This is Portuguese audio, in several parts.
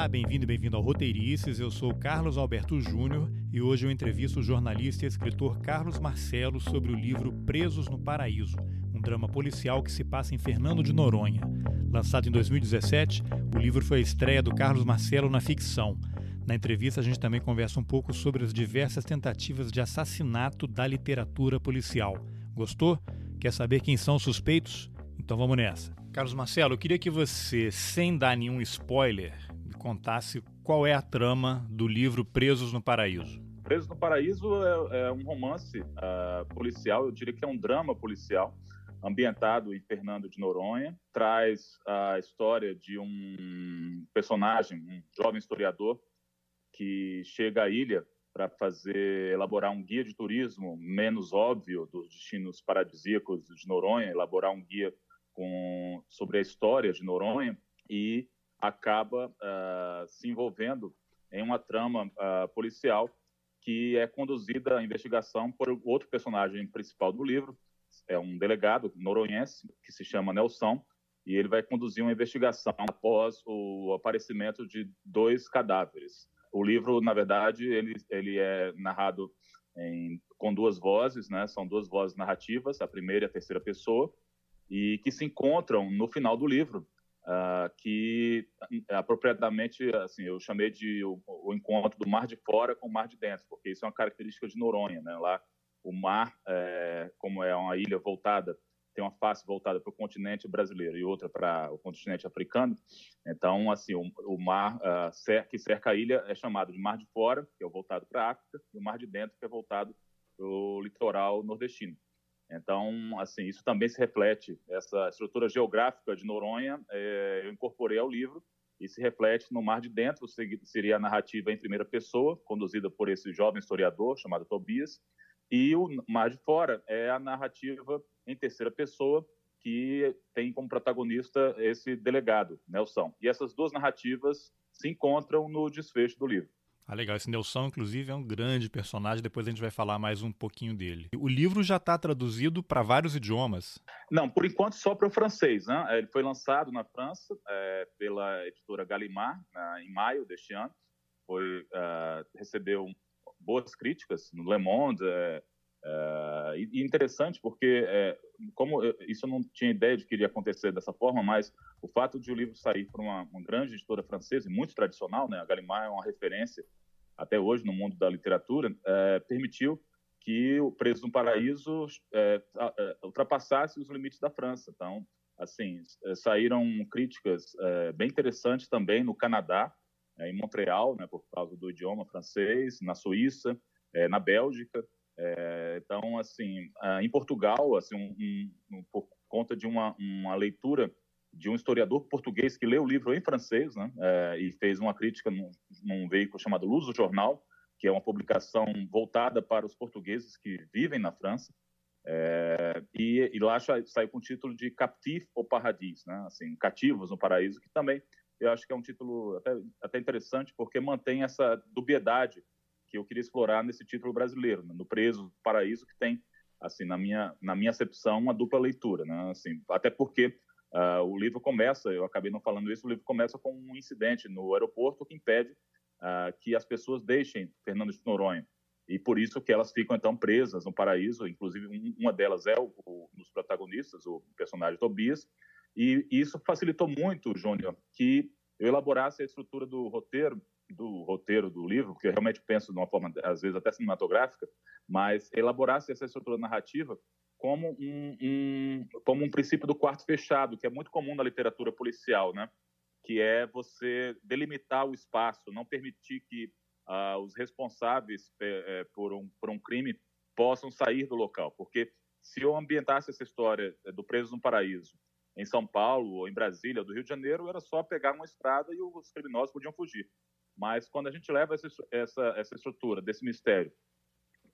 Olá, bem-vindo e bem-vindo ao Roteirices. Eu sou Carlos Alberto Júnior e hoje eu entrevisto o jornalista e escritor Carlos Marcelo sobre o livro Presos no Paraíso, um drama policial que se passa em Fernando de Noronha. Lançado em 2017, o livro foi a estreia do Carlos Marcelo na ficção. Na entrevista, a gente também conversa um pouco sobre as diversas tentativas de assassinato da literatura policial. Gostou? Quer saber quem são os suspeitos? Então vamos nessa. Carlos Marcelo, eu queria que você, sem dar nenhum spoiler, contasse qual é a trama do livro Presos no Paraíso. Presos no Paraíso é, é um romance uh, policial, eu diria que é um drama policial, ambientado em Fernando de Noronha. Traz a história de um personagem, um jovem historiador, que chega à ilha para fazer elaborar um guia de turismo menos óbvio dos destinos paradisíacos de Noronha, elaborar um guia com, sobre a história de Noronha e acaba uh, se envolvendo em uma trama uh, policial que é conduzida a investigação por outro personagem principal do livro, é um delegado noronhense que se chama Nelson, e ele vai conduzir uma investigação após o aparecimento de dois cadáveres. O livro, na verdade, ele, ele é narrado em, com duas vozes, né? São duas vozes narrativas, a primeira e a terceira pessoa, e que se encontram no final do livro, uh, que apropriadamente, assim, eu chamei de o, o, encontro do mar de fora com o mar de dentro, porque isso é uma característica de Noronha, né? Lá o mar, é, como é uma ilha voltada, tem uma face voltada para o continente brasileiro e outra para o continente africano. Então, assim, o, o mar uh, que cerca a ilha é chamado de mar de fora, que é voltado para a África, e o mar de dentro, que é voltado para o litoral nordestino. Então, assim, isso também se reflete, essa estrutura geográfica de Noronha, é, eu incorporei ao livro e se reflete no Mar de Dentro, seria a narrativa em primeira pessoa, conduzida por esse jovem historiador chamado Tobias, e o Mar de Fora é a narrativa em terceira pessoa, que tem como protagonista esse delegado, Nelson. E essas duas narrativas se encontram no desfecho do livro. Ah, legal. Esse Nelson, inclusive, é um grande personagem. Depois a gente vai falar mais um pouquinho dele. O livro já está traduzido para vários idiomas? Não, por enquanto só para o francês. Né? Ele foi lançado na França é, pela editora Gallimard né, em maio deste ano. Foi, uh, recebeu boas críticas no Le Monde. É, é, e interessante porque, é, como eu, isso eu não tinha ideia de que iria acontecer dessa forma, mas o fato de o livro sair por uma, uma grande editora francesa e muito tradicional, né, a Gallimard é uma referência até hoje no mundo da literatura, é, permitiu que o Preso no Paraíso é, é, ultrapassasse os limites da França. Então, assim, é, saíram críticas é, bem interessantes também no Canadá, em Montreal, né, por causa do idioma francês, na Suíça, na Bélgica. então, assim, em Portugal, assim, um, um, por conta de uma, uma leitura de um historiador português que leu o livro em francês, né, é, e fez uma crítica num, num, veículo chamado Luso Jornal, que é uma publicação voltada para os portugueses que vivem na França, é, e, e, lá saiu com o título de Captif au Paradis, né, assim, Cativos no Paraíso, que também eu acho que é um título até, até interessante, porque mantém essa dubiedade que eu queria explorar nesse título brasileiro, né, no Preso Paraíso, que tem, assim, na minha, na minha acepção, uma dupla leitura, né, assim, até porque Uh, o livro começa, eu acabei não falando isso, o livro começa com um incidente no aeroporto que impede uh, que as pessoas deixem Fernando de Noronha. E por isso que elas ficam, então, presas no paraíso. Inclusive, um, uma delas é o, o, um dos protagonistas, o personagem Tobias. E, isso facilitou muito, Júnior, que eu elaborasse a estrutura do roteiro, do roteiro do livro, que eu realmente penso de uma forma, às vezes, até cinematográfica, mas elaborasse essa estrutura narrativa como um, um, como um princípio do quarto fechado, que é muito comum na literatura policial, né? Que é você delimitar o espaço, não permitir que uh, os responsáveis é, por, um, por um crime possam sair do local. Porque se eu ambientasse essa história é, do Preso no Paraíso em São Paulo, ou em Brasília, ou do Rio de Janeiro, era só pegar uma estrada e os criminosos podiam fugir. Mas quando a gente leva essa, essa, essa estrutura desse mistério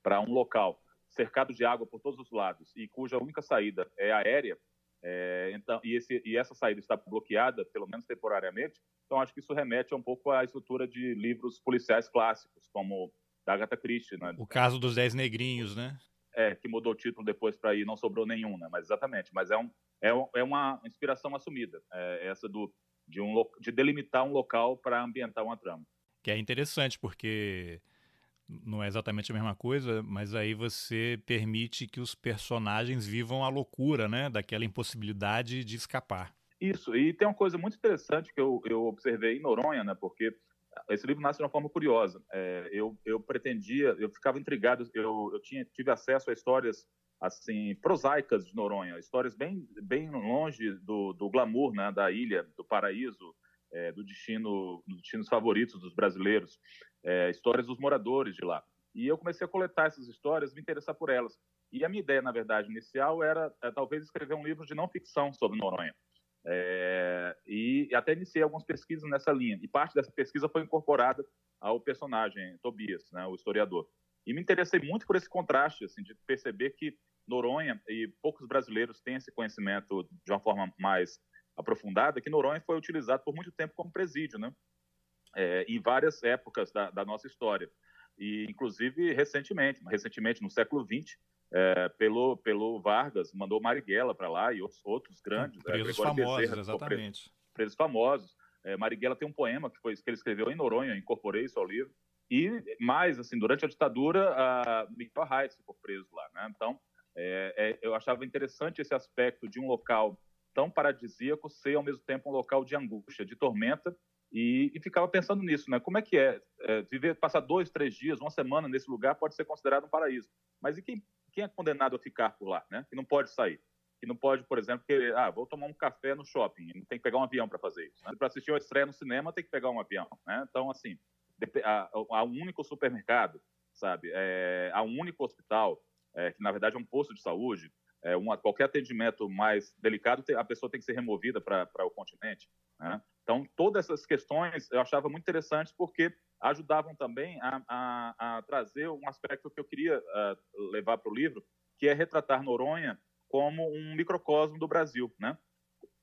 para um local cercado de água por todos os lados e cuja única saída é aérea, é, então, e, esse, e, essa saída está bloqueada, pelo menos temporariamente, então acho que isso remete um pouco à estrutura de livros policiais clássicos, como da Agatha Christie. Né? O caso dos Dez Negrinhos, né? É, que mudou o título depois para ir, não sobrou nenhum, né? Mas exatamente, mas é, um, é, é uma inspiração assumida, é, essa do de, um, de delimitar um local para ambientar uma trama. Que é interessante, porque não é exatamente a mesma coisa, mas aí você permite que os personagens vivam a loucura, né? Daquela impossibilidade de escapar. Isso, e tem uma coisa muito interessante que eu, eu observei em Noronha, né? Porque esse livro nasce de uma forma curiosa. É, eu, eu pretendia, eu ficava intrigado, eu, eu tinha, tive acesso a histórias assim prosaicas de Noronha, histórias bem, bem longe do, do glamour né, da ilha, do paraíso, é, do destino, dos destinos favoritos dos brasileiros, é, histórias dos moradores de lá. E eu comecei a coletar essas histórias, me interessar por elas. E a minha ideia, na verdade, inicial era é, talvez escrever um livro de não ficção sobre Noronha. É, e até iniciei algumas pesquisas nessa linha. E parte dessa pesquisa foi incorporada ao personagem Tobias, né, o historiador. E me interessei muito por esse contraste, assim, de perceber que Noronha, e poucos brasileiros têm esse conhecimento de uma forma mais aprofundada, que Noronha foi utilizado por muito tempo como presídio, né? É, em várias épocas da, da, nossa história. E, inclusive, recentemente, recentemente no século XX, é, pelo, pelo Vargas, mandou Marighella para lá e outros, outros grandes. É, presos é, famosos, Bezerra, exatamente. Presos, presos famosos. É, Marighella tem um poema que, foi, que ele escreveu em Noronha, incorporei isso ao livro. E mais, assim, durante a ditadura, a Miguel Reis ficou preso lá, né? Então, é, eu achava interessante esse aspecto de um local tão paradisíaco ser, ao mesmo tempo, um local de angústia, de tormenta, e, e ficava pensando nisso, né? Como é que é, é, viver, passar dois, três dias, uma semana nesse lugar pode ser considerado um paraíso. Mas e quem, quem é condenado a ficar por lá, né? Que não pode sair que não pode, por exemplo, querer, ah, vou tomar um café no shopping, tem que pegar um avião para fazer isso. Né? Para assistir uma estreia no cinema, tem que pegar um avião, né? Então, assim, a um único supermercado, sabe? É, a um único hospital, é, que na verdade é um posto de saúde, é, uma, qualquer atendimento mais delicado, a pessoa tem que ser removida para o continente. Né? Então, todas essas questões eu achava muito interessantes porque ajudavam também a, a, a trazer um aspecto que eu queria uh, levar para o livro, que é retratar Noronha como um microcosmo do Brasil, né?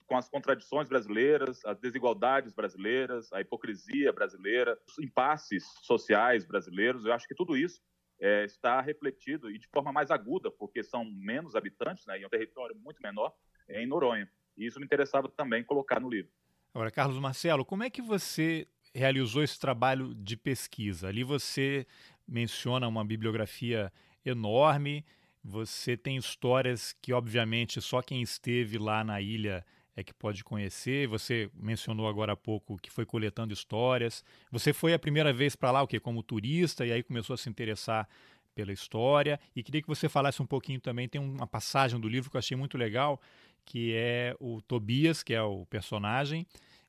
com as contradições brasileiras, as desigualdades brasileiras, a hipocrisia brasileira, os impasses sociais brasileiros. Eu acho que tudo isso é, está refletido e de forma mais aguda, porque são menos habitantes, né, e é um território muito menor, é em Noronha. E isso me interessava também colocar no livro. Agora, Carlos Marcelo, como é que você realizou esse trabalho de pesquisa? Ali você menciona uma bibliografia enorme, você tem histórias que, obviamente, só quem esteve lá na ilha é que pode conhecer. Você mencionou agora há pouco que foi coletando histórias. Você foi a primeira vez para lá o quê? Como turista e aí começou a se interessar pela história. E queria que você falasse um pouquinho também. Tem uma passagem do livro que eu achei muito legal, que é o Tobias, que é o personagem.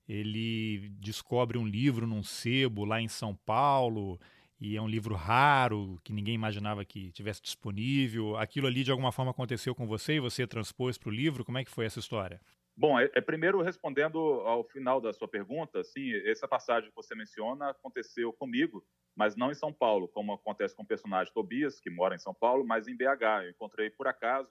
Ele descobre um livro num sebo lá em São Paulo e é um livro raro que ninguém imaginava que tivesse disponível. Aquilo ali de alguma forma aconteceu com você e você transpôs para o livro. Como é que foi essa história? Bom, é, é, primeiro respondendo ao final da sua pergunta, sim, essa passagem que você menciona aconteceu comigo, mas não em São Paulo, como acontece com o personagem Tobias, que mora em São Paulo, mas em BH. Eu encontrei, por acaso,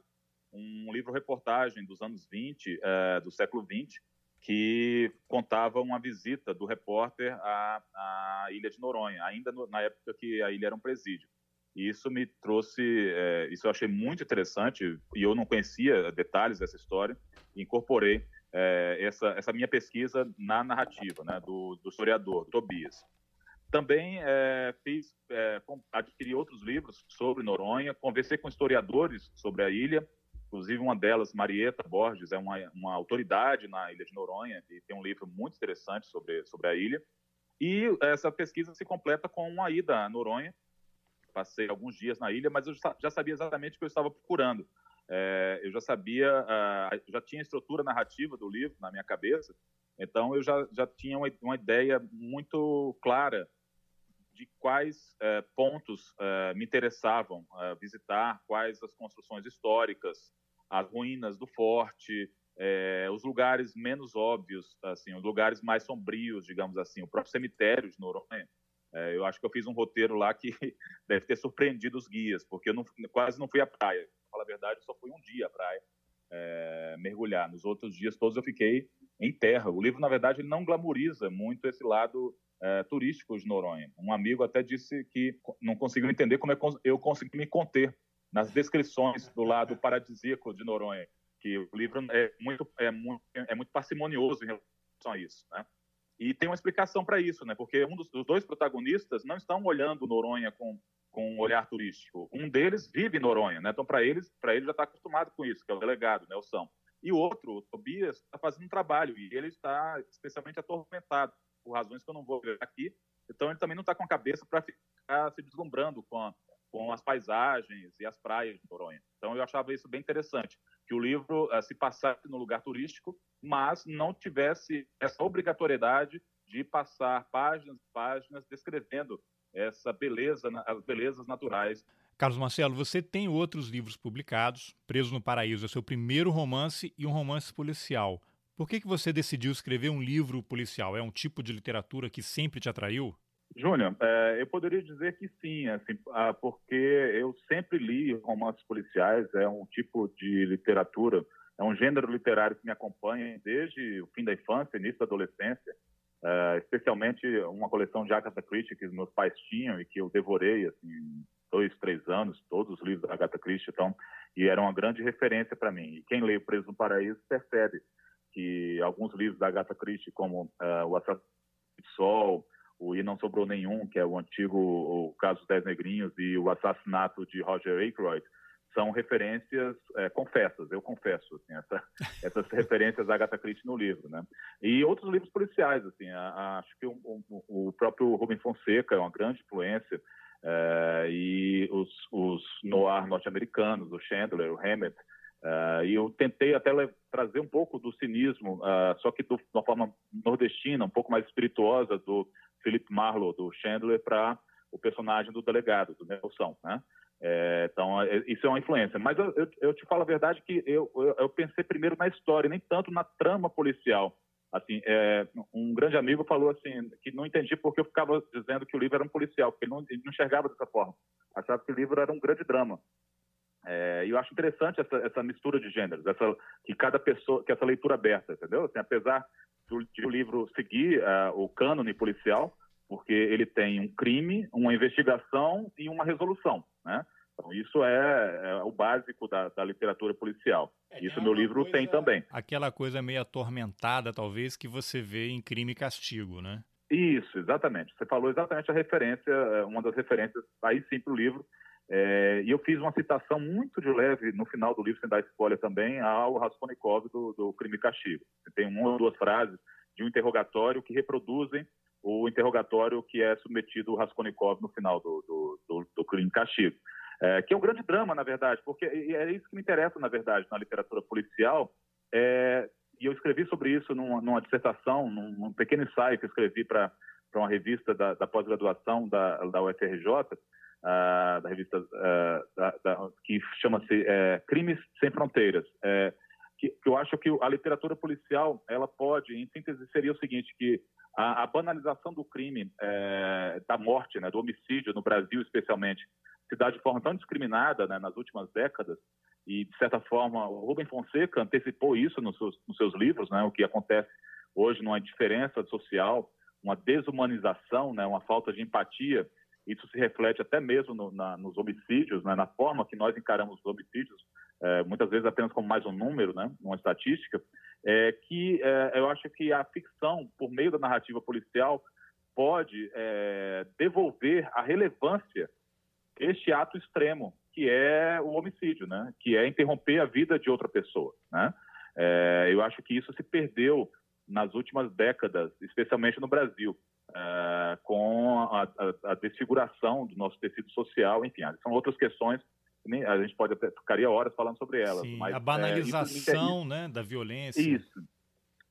um livro-reportagem dos anos 20, é, do século 20, que contava uma visita do repórter à, à Ilha de Noronha, ainda no, na época que a ilha era um presídio. E isso me trouxe, é, isso eu achei muito interessante, e eu não conhecia detalhes dessa história, incorporei é, essa, essa minha pesquisa na narrativa né, do, do historiador, do Tobias. Também é, fiz, é, adquiri outros livros sobre Noronha, conversei com historiadores sobre a ilha, inclusive uma delas, Marieta Borges, é uma, uma autoridade na ilha de Noronha e tem um livro muito interessante sobre, sobre a ilha. E essa pesquisa se completa com uma ida a Noronha. Passei alguns dias na ilha, mas eu já sabia exatamente o que eu estava procurando é, eu já sabia, uh, já tinha a estrutura narrativa do livro na minha cabeça, então eu já, já tinha uma, uma ideia muito clara de quais uh, pontos uh, me interessavam é, visitar, quais as construções históricas, as ruínas do forte, os lugares menos óbvios, assim, os lugares mais sombrios, digamos assim, o próprio cemitério de Noronha. Eu acho que eu fiz um roteiro lá que deve ter surpreendido os guias, porque eu não, quase não fui à praia falar a verdade, só fui um dia à praia é, mergulhar. Nos outros dias todos eu fiquei em terra. O livro, na verdade, ele não glamoriza muito esse lado é, turístico de Noronha. Um amigo até disse que não conseguiu entender como eu consegui me conter nas descrições do lado paradisíaco de Noronha, que o livro é muito, é muito, é muito parcimonioso em relação a isso, né? E tem uma explicação para isso, né? Porque um dos, dos, dois protagonistas não estão olhando Noronha com, com um olhar turístico. Um deles vive em Noronha, né? Então, para eles, para ele já está acostumado com isso, que é o delegado, Nelson. E o outro, o Tobias, está fazendo um trabalho e ele está especialmente atormentado por razões que eu não vou ver aqui. Então, ele também não está com a cabeça para ficar se deslumbrando com, a, com as paisagens e as praias de Noronha. Então, eu achava isso bem interessante, que o livro uh, se passasse no lugar turístico, mas não tivesse essa obrigatoriedade de passar páginas e páginas descrevendo essa beleza, as belezas naturais. Carlos Marcelo, você tem outros livros publicados. Preso no Paraíso é seu primeiro romance e um romance policial. Por que, que você decidiu escrever um livro policial? É um tipo de literatura que sempre te atraiu? Júnior, é, eu poderia dizer que sim, assim, ah, porque eu sempre li romances policiais, é um tipo de literatura, é um gênero literário que me acompanha desde o fim da infância, início da adolescência, é, especialmente uma coleção de Agatha Christie que meus pais tinham e que eu devorei, assim, dois, três anos, todos os livros da Agatha Christie, então, e era uma grande referência para mim. E quem lê Preso no Paraíso percebe que alguns livros da Agatha Christie, como uh, O Assassino do Sol, o E Não Sobrou Nenhum, que é o antigo o Caso dos Dez Negrinhos, e o Assassinato de Roger Ackroyd, são referências é, confessas, eu confesso, assim, essa, essas referências da Agatha Christie no livro, né? E outros livros policiais, assim, a, a, acho que o, o, o, próprio Rubem Fonseca é uma grande influência, é, e os, os noir norte-americanos, o Chandler, o Hammett, Uh, e eu tentei até trazer um pouco do cinismo, uh, só que do, de uma forma nordestina, um pouco mais espirituosa, do Philip Marlowe, do Chandler, para o personagem do delegado, do Nelson. Né? É, então, é, isso é uma influência. Mas eu, eu, eu, te falo a verdade que eu, eu, pensei primeiro na história, nem tanto na trama policial. Assim, é, um grande amigo falou assim que não entendi porque eu ficava dizendo que o livro era um policial, porque ele não, ele não enxergava dessa forma. Achava que o livro era um grande drama. É, e eu acho interessante essa, essa mistura de gêneros, essa, que cada pessoa, que essa leitura aberta, entendeu? Assim, apesar do, de o livro seguir uh, o cânone policial, porque ele tem um crime, uma investigação e uma resolução, né? Então, isso é, é o básico da, da literatura policial. É, isso meu livro coisa, tem também. Aquela coisa meio atormentada, talvez, que você vê em Crime e Castigo, né? Isso, exatamente. Você falou exatamente a referência, é, uma das referências, aí sim, para o livro, é, e eu fiz uma citação muito de leve no final do livro, sem dar spoiler também, ao Raskolnikov do, do Crime e Castigo. Tem uma ou duas frases de um interrogatório que reproduzem o interrogatório que é submetido ao Raskolnikov no final do, do, do, do Crime e Castigo. É, que é um grande drama, na verdade, porque é isso que me interessa, na verdade, na literatura policial. É, e eu escrevi sobre isso numa, numa dissertação, num, num, pequeno ensaio que eu escrevi para uma revista da, da pós-graduação da, da UFRJ, uh, da revista uh, da, da, que chama-se é, Crimes Sem Fronteiras. É, que, que, eu acho que a literatura policial ela pode, em síntese, seria o seguinte, que a, a banalização do crime, é, da morte, né, do homicídio no Brasil especialmente, se dá de forma tão discriminada né, nas últimas décadas, e, de certa forma, o Rubem Fonseca antecipou isso nos seus, nos seus livros, né, o que acontece hoje numa indiferença social, uma desumanização, né, uma falta de empatia. Isso se reflete até mesmo no, na, nos homicídios, né, na forma que nós encaramos os homicídios, é, muitas vezes apenas como mais um número, né, uma estatística, é, que é, eu acho que a ficção, por meio da narrativa policial, pode é, devolver a relevância este ato extremo, que é o homicídio, né, que é interromper a vida de outra pessoa. Né? É, eu acho que isso se perdeu nas últimas décadas, especialmente no Brasil. Uh, com a, a, a, desfiguração do nosso tecido social, enfim, são outras questões a gente pode até ficaria horas falando sobre elas. Sim, mas, a banalização é, né, da violência. Isso,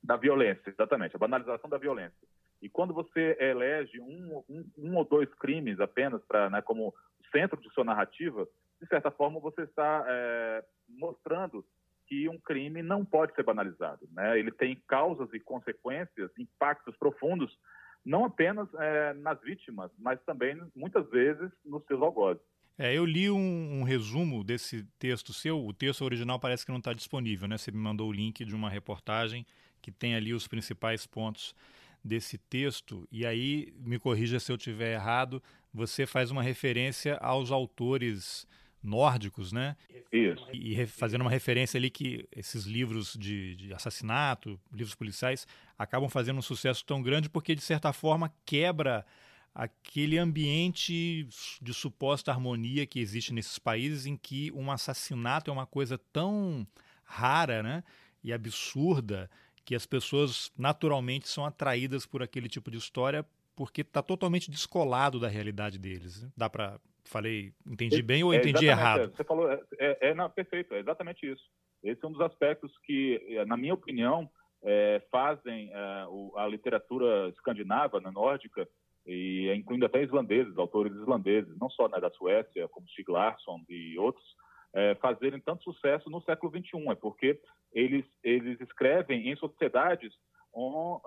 da violência, exatamente, a banalização da violência. E quando você elege um, um, um ou dois crimes apenas para, né, como centro de sua narrativa, de certa forma você está é, mostrando que um crime não pode ser banalizado. Né? Ele tem causas e consequências, impactos profundos não apenas é, nas vítimas, mas também, muitas vezes, nos seus algozes. É, eu li um, um, resumo desse texto seu. O texto original parece que não está disponível, né? Você me mandou o link de uma reportagem que tem ali os principais pontos desse texto. E aí, me corrija se eu estiver errado, você faz uma referência aos autores nórdicos, né? Isso. E fazendo uma referência ali que esses livros de, de, assassinato, livros policiais, acabam fazendo um sucesso tão grande porque, de certa forma, quebra aquele ambiente de suposta harmonia que existe nesses países em que um assassinato é uma coisa tão rara né, e absurda que as pessoas naturalmente são atraídas por aquele tipo de história porque está totalmente descolado da realidade deles. Né? Dá para falei, entendi bem ou é, entendi errado? Você falou, é, é, é não, perfeito, é exatamente isso. Esse é um dos aspectos que, é, na minha opinião, é, fazem é, o, a literatura escandinava, na nórdica, e incluindo até islandeses, autores islandeses, não só né, da Suécia, como Stig Larsson e outros, é, fazerem tanto sucesso no século XXI. É porque eles, eles escrevem em sociedades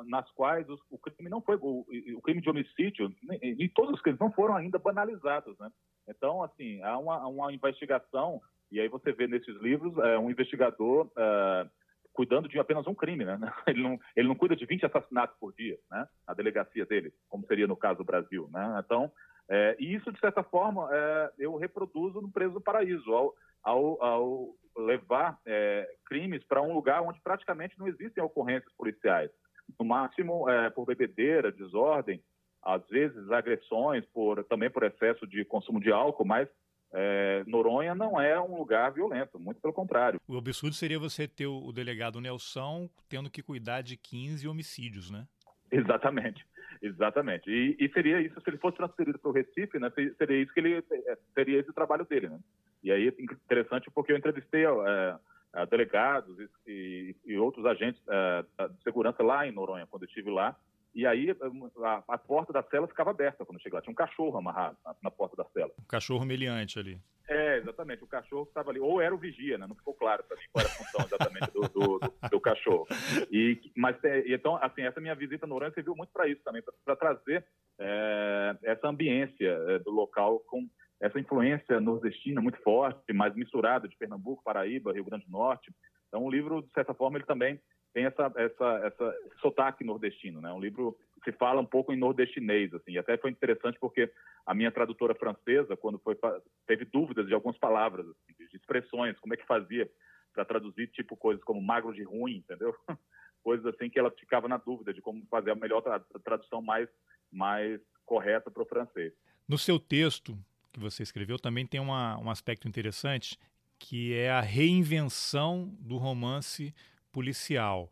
nas quais o, crime não foi o, crime de homicídio e todos os crimes não foram ainda banalizados, né? Então, assim, há uma, uma investigação e aí você vê nesses livros é, um investigador é, cuidando de apenas um crime, né? Ele não, ele não cuida de 20 assassinatos por dia, né? A delegacia dele, como seria no caso do Brasil, né? Então, é, e isso, de certa forma, eu reproduzo no Preso do Paraíso, ao, ao, ao levar é, crimes para um lugar onde praticamente não existem ocorrências policiais. No máximo, é, por bebedeira, desordem, às vezes agressões, por, também por excesso de consumo de álcool, mas é, Noronha não é um lugar violento, muito pelo contrário. O absurdo seria você ter o, delegado Nelson tendo que cuidar de 15 homicídios, né? Exatamente, exatamente. E, e seria isso, se ele fosse transferido para o Recife, né, seria isso que ele é, seria esse o trabalho dele, né? E aí é interessante porque eu entrevistei é, delegados e, e, outros agentes é, de segurança lá em Noronha, quando eu estive lá, e aí a, a, porta da cela ficava aberta quando eu cheguei lá. Tinha um cachorro amarrado na, na porta da cela. Um cachorro meliante ali. É, exatamente. O cachorro estava ali. Ou era o vigia, né? Não ficou claro para mim qual era a função exatamente do, do, do, do cachorro. E, mas, é, então, assim, essa minha visita no Urânio serviu muito para isso também, para trazer é, essa ambiência é, do local com essa influência nordestina muito forte, mais misturada de Pernambuco, Paraíba, Rio Grande do Norte. Então, o livro, de certa forma, ele também tem essa, essa, essa, esse sotaque nordestino, né? Um livro que fala um pouco em nordestinês, assim. E até foi interessante porque a minha tradutora francesa, quando foi teve dúvidas de algumas palavras, assim, de expressões, como é que fazia para traduzir tipo coisas como magro de ruim, entendeu? coisas assim que ela ficava na dúvida de como fazer a melhor tradução mais mais correta para o francês. No seu texto que você escreveu também tem uma, um aspecto interessante que é a reinvenção do romance policial.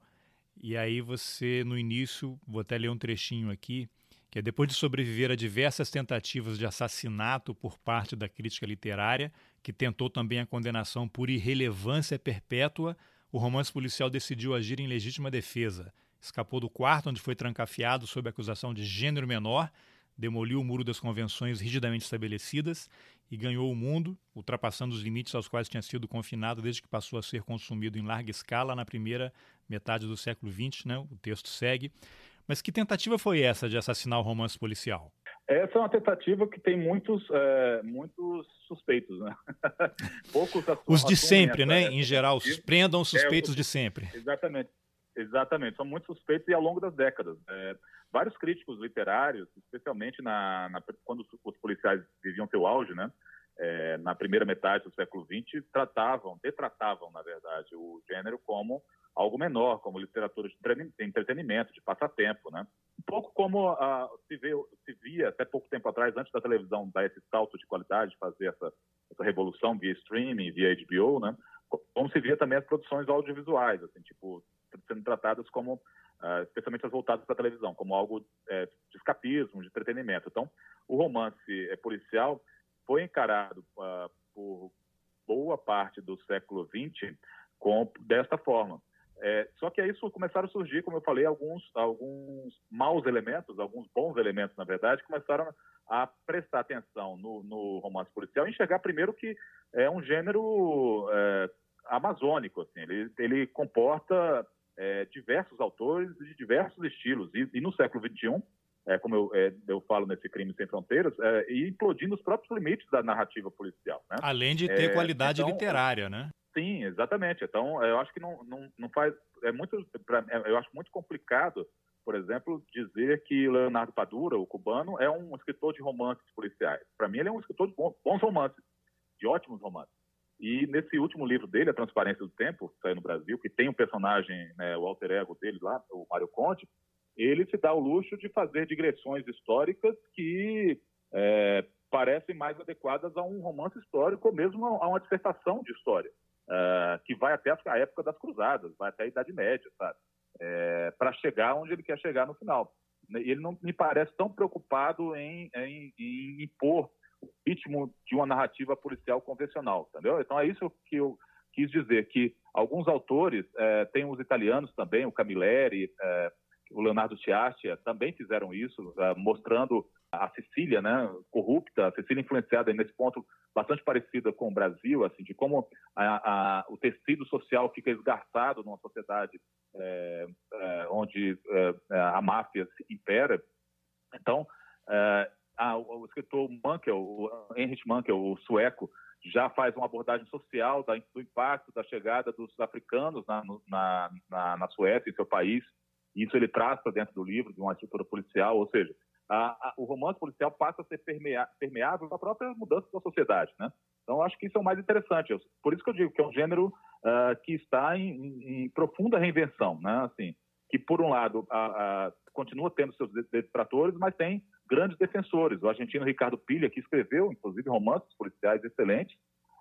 E aí você, no início, vou até ler um trechinho aqui, que é depois de sobreviver a diversas tentativas de assassinato por parte da crítica literária, que tentou também a condenação por irrelevância perpétua, o romance policial decidiu agir em legítima defesa. Escapou do quarto onde foi trancafiado sob acusação de gênero menor, demoliu o muro das convenções rigidamente estabelecidas e ganhou o mundo, ultrapassando os limites aos quais tinha sido confinado desde que passou a ser consumido em larga escala na primeira metade do século XX, né? o texto segue. Mas que tentativa foi essa de assassinar o romance policial? Essa é uma tentativa que tem muitos, é, muitos suspeitos, né? Poucos Os de sempre, né? Em geral, prendam os suspeitos é, de sempre. Exatamente. Exatamente, são muito suspeitos e ao longo das décadas. É, vários críticos literários, especialmente na, na, quando os policiais viviam seu auge, né, é, na primeira metade do século XX, tratavam, detratavam, na verdade, o gênero como algo menor, como literatura de entretenimento, de passatempo, né? Um pouco como uh, se, vê, se via até pouco tempo atrás, antes da televisão dar esse salto de qualidade, fazer essa, essa revolução via streaming, via HBO, né? Como se via também as produções audiovisuais, assim, tipo sendo tratadas como, uh, especialmente as voltadas para a televisão, como algo é, de escapismo, de entretenimento. Então, o romance é, policial foi encarado uh, por boa parte do século XX com, desta forma. É, só que aí começaram a surgir, como eu falei, alguns, alguns maus elementos, alguns bons elementos, na verdade, começaram a prestar atenção no, no romance policial e enxergar primeiro que é um gênero é, amazônico, assim, ele, ele comporta é, diversos autores de diversos estilos. E, e no século XXI, é, como eu, é, eu, falo nesse Crime Sem Fronteiras, é, e implodindo os próprios limites da narrativa policial. Né? Além de ter é, qualidade então, literária, né? Sim, exatamente. Então, eu acho que não, não, não faz. É muito, pra, é, eu acho muito complicado, por exemplo, dizer que Leonardo Padura, o cubano, é um escritor de romances policiais. Para mim, ele é um escritor de bons romances de ótimos romances. E nesse último livro dele, A Transparência do Tempo, que saiu no Brasil, que tem um personagem, né, o alter ego dele lá, o Mário Conte, ele se dá o luxo de fazer digressões históricas que é, parecem mais adequadas a um romance histórico ou mesmo a uma dissertação de história, uh, que vai até a época das cruzadas, vai até a Idade Média, sabe? É, para chegar onde ele quer chegar no final. Ele não me parece tão preocupado em, em, em impor ritmo de uma narrativa policial convencional, entendeu? Então é isso que eu quis dizer, que alguns autores, é, tem os italianos também, o Camilleri, é, o Leonardo Chiastia, também fizeram isso, é, mostrando a Sicília, né, corrupta, a Sicília influenciada nesse ponto bastante parecida com o Brasil, assim, de como a, a, o tecido social fica esgarçado numa sociedade é, é, onde é, a máfia impera. Então, é, a, o, escritor Mankel, o Heinrich Mankel, o sueco, já faz uma abordagem social da, do impacto da chegada dos africanos na, na, na, na Suécia, em seu país. Isso ele traz para dentro do livro, de uma estrutura policial, ou seja, a, a, o romance policial passa a ser permea, permeável à própria mudança da sociedade, né? Então, acho que isso é o mais interessante. Por isso que eu digo que é um gênero uh, que está em, em, em, profunda reinvenção, né? Assim, que, por um lado, a, continua tendo seus detratores, mas tem grandes defensores. O argentino Ricardo Pilha, que escreveu, inclusive, romances policiais excelentes,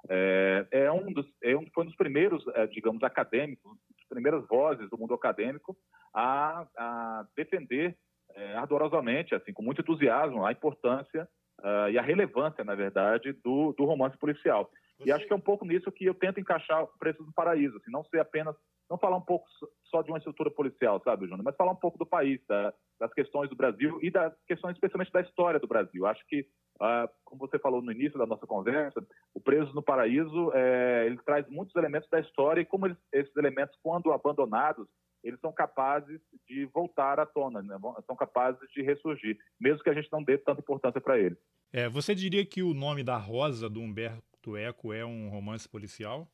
é, é, um dos, é um, foi um dos primeiros, é, digamos, acadêmicos, das primeiras vozes do mundo acadêmico a, a defender é, ardorosamente, assim, com muito entusiasmo, a importância uh, e a relevância, na verdade, do, do romance policial. Você... E acho que é um pouco nisso que eu tento encaixar o Preços do Paraíso, assim, não ser apenas, não falar um pouco só de uma estrutura policial, sabe, Júnior, mas falar um pouco do país, da, das questões do Brasil e das questões especialmente da história do Brasil. Acho que, uh, como você falou no início da nossa conversa, o Presos no Paraíso, é, ele traz muitos elementos da história e como eles, esses elementos, quando abandonados, eles são capazes de voltar à tona, né? são capazes de ressurgir, mesmo que a gente não dê tanta importância para eles. É, você diria que o nome da Rosa, do Humberto Eco, é um romance policial?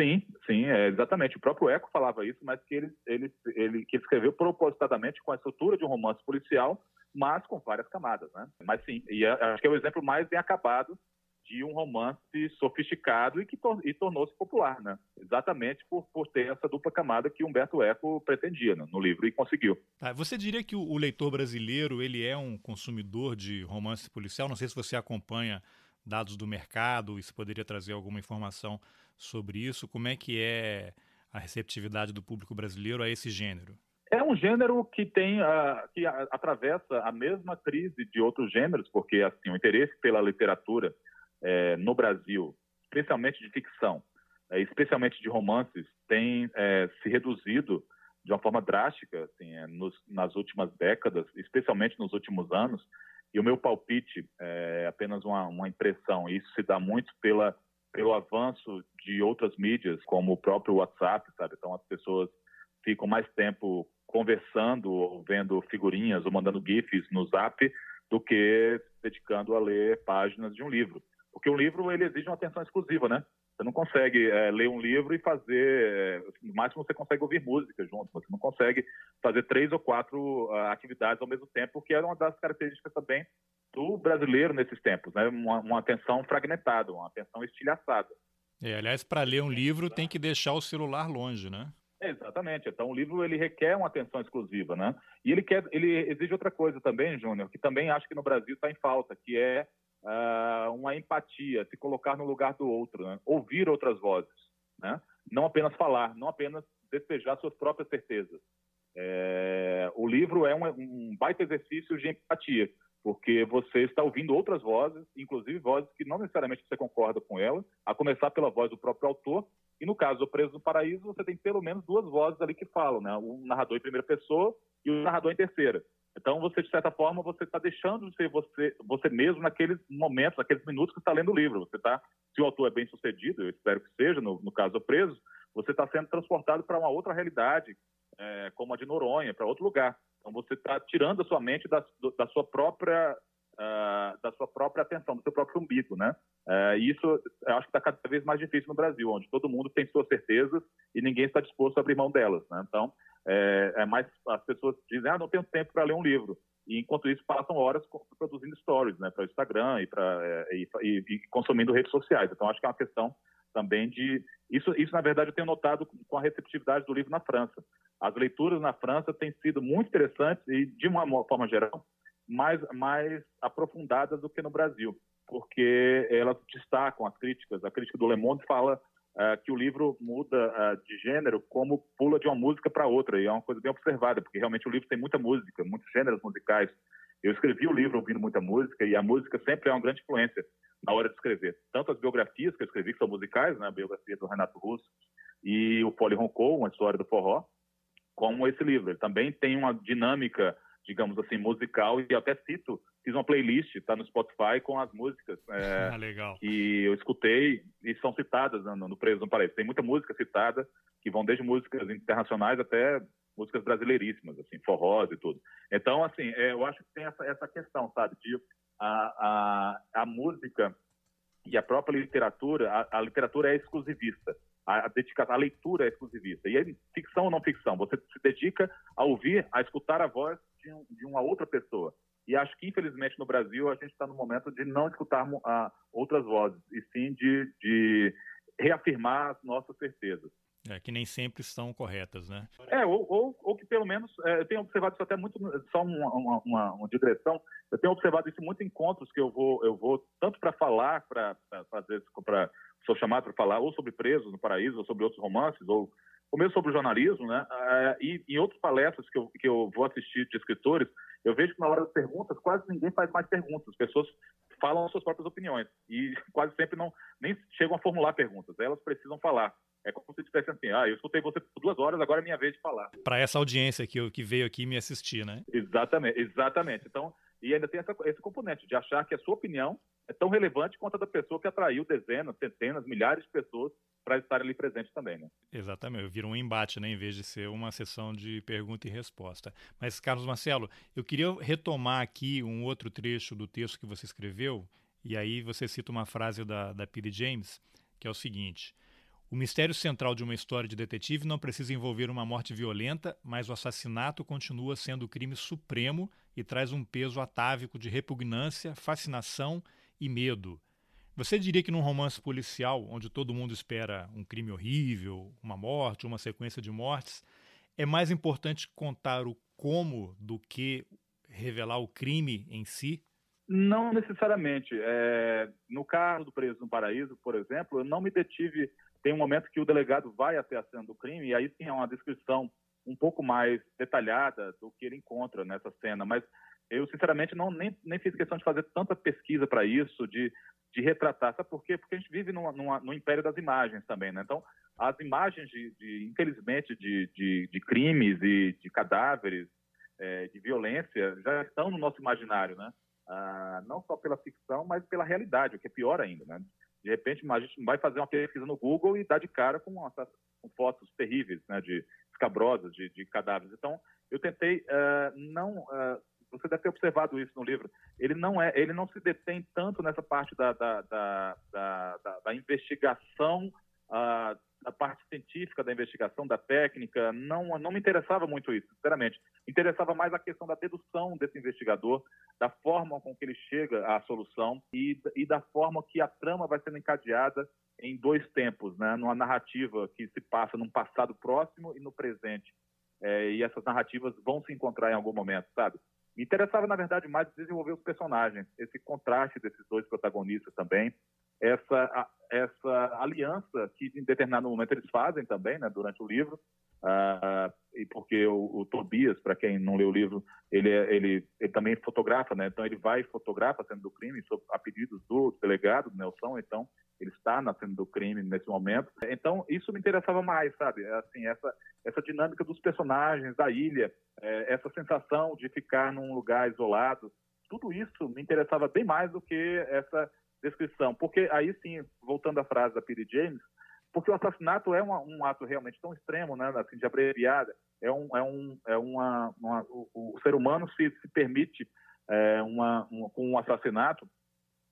Sim, sim, é, exatamente. O próprio Eco falava isso, mas que ele, ele, ele que escreveu propositadamente com a estrutura de um romance policial, mas com várias camadas, né? Mas sim, e acho que é o exemplo mais bem acabado de um romance sofisticado e que tor e tornou-se popular, né? Exatamente por, por ter essa dupla camada que Humberto Eco pretendia né, no livro e conseguiu. Tá, você diria que o, o, leitor brasileiro ele é um consumidor de romance policial? Não sei se você acompanha dados do mercado se poderia trazer alguma informação sobre isso. Como é que é a receptividade do público brasileiro a esse gênero? É um gênero que tem uh, que atravessa a mesma crise de outros gêneros, porque assim o interesse pela literatura é, no Brasil, especialmente de ficção, é, especialmente de romances, tem é, se reduzido de uma forma drástica assim, nos, nas últimas décadas, especialmente nos últimos anos. E o meu palpite é apenas uma, uma impressão. Isso se dá muito pela, pelo avanço de outras mídias, como o próprio WhatsApp, sabe? Então as pessoas ficam mais tempo conversando, ou vendo figurinhas, ou mandando GIFs no Zap, do que dedicando a ler páginas de um livro. Porque o livro ele exige uma atenção exclusiva, né? Você não consegue é, ler um livro e fazer, é, no máximo você consegue ouvir música junto, você não consegue fazer três ou quatro uh, atividades ao mesmo tempo, que era uma das características também do brasileiro nesses tempos, né? Uma, uma atenção fragmentada, uma atenção estilhaçada. É, aliás, para ler um livro tem que deixar o celular longe, né? Exatamente. Então o livro ele requer uma atenção exclusiva, né? E ele quer, ele exige outra coisa também, Júnior, que também acho que no Brasil está em falta, que é uh, uma empatia, se colocar no lugar do outro, né? ouvir outras vozes, né? não apenas falar, não apenas despejar suas próprias certezas. É, o livro é um, um baita exercício de empatia, porque você está ouvindo outras vozes, inclusive vozes que não necessariamente você concorda com elas, a começar pela voz do próprio autor, e no caso do Preso no Paraíso, você tem pelo menos duas vozes ali que falam, né? o narrador em primeira pessoa e o narrador em terceira. Então, você, de certa forma, você está deixando de ser você, você mesmo naqueles momentos, naqueles minutos que está lendo o livro. Você está, se o autor é bem sucedido, eu espero que seja, no, no caso preso, você está sendo transportado para uma outra realidade, é, como a de Noronha, para outro lugar. Então, você está tirando a sua mente da, da sua própria Uh, da sua própria atenção, do seu próprio umbigo, né? Uh, e isso eu acho que está cada vez mais difícil no Brasil, onde todo mundo tem suas certezas e ninguém está disposto a abrir mão delas, né? Então, é, é mais as pessoas dizem, ah, não tenho tempo para ler um livro. E enquanto isso passam horas produzindo stories, né, para o Instagram e, para é, e, e, e, consumindo redes sociais. Então acho que é uma questão também de isso. Isso na verdade eu tenho notado com a receptividade do livro na França. As leituras na França têm sido muito interessantes e de uma forma geral mais mais aprofundadas do que no Brasil, porque elas destacam as críticas. A crítica do Le Monde fala uh, que o livro muda uh, de gênero como pula de uma música para outra, e é uma coisa bem observada, porque realmente o livro tem muita música, muitos gêneros musicais. Eu escrevi o livro ouvindo muita música, e a música sempre é uma grande influência na hora de escrever. Tanto as biografias que eu escrevi, que são musicais, né, a biografia do Renato Russo e o Poli Roncou, uma história do forró, como esse livro. Ele também tem uma dinâmica digamos assim, musical, e até cito, fiz uma playlist, está no Spotify, com as músicas é, ah, que eu escutei e são citadas no, no Preso no Paraíso. Tem muita música citada, que vão desde músicas internacionais até músicas brasileiríssimas, assim, forrós e tudo. Então, assim, é, eu acho que tem essa, essa questão, sabe, de a, a, a música e a própria literatura, a, a literatura é exclusivista a, dedicação, a leitura é exclusivista. E aí, ficção ou não ficção, você se dedica a ouvir, a escutar a voz de, um, de uma outra pessoa. E acho que, infelizmente, no Brasil, a gente está no momento de não escutar uh, outras vozes, e sim de, de reafirmar as nossas certezas. É, que nem sempre estão corretas, né? É, ou, ou, ou que pelo menos, é, eu tenho observado isso até muito, só uma, uma, uma, uma, digressão, eu tenho observado isso muito em encontros que eu vou, eu vou tanto para falar, para fazer, para sou chamado para falar ou sobre presos no paraíso, ou sobre outros romances, ou, ou mesmo sobre o jornalismo, né? É, e em outras palestras que eu, que eu vou assistir de escritores, eu vejo que na hora das perguntas quase ninguém faz mais perguntas, as pessoas falam as suas próprias opiniões e quase sempre não nem chegam a formular perguntas, elas precisam falar. É como se dissesse assim, ah, eu escutei você por duas horas, agora é minha vez de falar. Para essa audiência que, que veio aqui me assistir, né? Exatamente, exatamente. Então, e ainda tem essa, esse componente de achar que a sua opinião é tão relevante quanto a da pessoa que atraiu dezenas, centenas, milhares de pessoas para estar ali presente também, né? Exatamente, vira um embate, né, em vez de ser uma sessão de pergunta e resposta. Mas, Carlos Marcelo, eu queria retomar aqui um outro trecho do texto que você escreveu, e aí você cita uma frase da, da Piri James, que é o seguinte: o mistério central de uma história de detetive não precisa envolver uma morte violenta, mas o assassinato continua sendo o crime supremo e traz um peso atávico de repugnância, fascinação e medo. Você diria que num romance policial, onde todo mundo espera um crime horrível, uma morte, uma sequência de mortes, é mais importante contar o como do que revelar o crime em si? Não necessariamente. É, no caso do Preso no Paraíso, por exemplo, eu não me detive tem um momento que o delegado vai até a cena do crime e aí sim é uma descrição um pouco mais detalhada do que ele encontra nessa cena, mas eu sinceramente não nem, nem fiz questão de fazer tanta pesquisa para isso, de, de retratar, sabe por quê? Porque a gente vive numa, numa, no império das imagens também, né? Então, as imagens de, de infelizmente, de, de, de, crimes e de cadáveres, é, de violência, já estão no nosso imaginário, né? Ah, não só pela ficção, mas pela realidade, o que é pior ainda, né? De repente, a gente vai fazer uma pesquisa no Google e dá de cara com, uma, com fotos terríveis, né, de escabrosas, de, de cadáveres. Então, eu tentei uh, não. Uh, você deve ter observado isso no livro. Ele não é, ele não se detém tanto nessa parte da, da, da, da, investigação uh, a parte científica da investigação, da técnica, não, não me interessava muito isso, sinceramente. Me interessava mais a questão da dedução desse investigador, da forma com que ele chega à solução e, e da forma que a trama vai sendo encadeada em dois tempos, né? numa narrativa que se passa num passado próximo e no presente. É, e essas narrativas vão se encontrar em algum momento, sabe? Me interessava, na verdade, mais desenvolver os personagens, esse contraste desses dois protagonistas também, essa, essa aliança que em determinado momento eles fazem também, né, durante o livro, uh, e porque o, o Tobias, para quem não leu o livro, ele, é, ele, ele também fotografa, né, então ele vai e fotografa a cena do crime sob, a pedidos do delegado, Nelson, então ele está na cena do crime nesse momento. Então isso me interessava mais, sabe, assim, essa, essa dinâmica dos personagens, da ilha, é, essa sensação de ficar num lugar isolado, tudo isso me interessava bem mais do que essa descrição. Porque aí sim, voltando à frase da Piri James, porque o assassinato é uma, um ato realmente tão extremo, né, assim, de abreviada, é um, é um, é uma, uma o, o, ser humano se, se permite é, uma, um, com um assassinato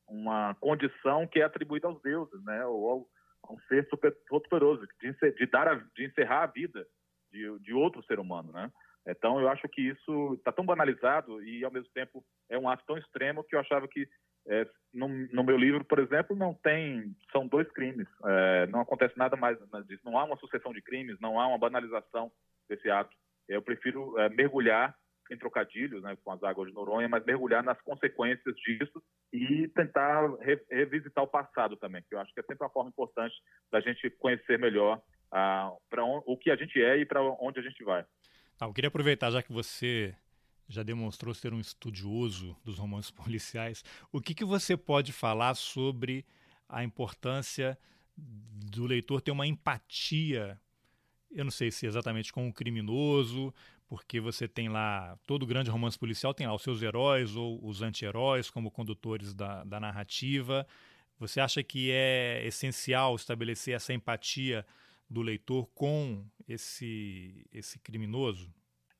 uma condição que é atribuída aos deuses, né, ou ao, a um ser super poderoso, de, de, dar a, de encerrar a vida de, de outro ser humano, né? Então, eu acho que isso está tão banalizado e, ao mesmo tempo, é um ato tão extremo que eu achava que, é, no, no, meu livro, por exemplo, não tem. São dois crimes. É, não acontece nada mais disso. Não há uma sucessão de crimes, não há uma banalização desse ato. Eu prefiro é, mergulhar em trocadilhos né, com as águas de Noronha, mas mergulhar nas consequências disso e tentar re, revisitar o passado também, que eu acho que é sempre uma forma importante da gente conhecer melhor ah, para o que a gente é e para onde a gente vai. Tá, eu queria aproveitar, já que você já demonstrou ser um estudioso dos romances policiais, o que, que você pode falar sobre a importância do leitor ter uma empatia, eu não sei se exatamente com o criminoso, porque você tem lá, todo grande romance policial tem lá os seus heróis ou os anti-heróis como condutores da, da narrativa. Você acha que é essencial estabelecer essa empatia do leitor com esse, esse criminoso?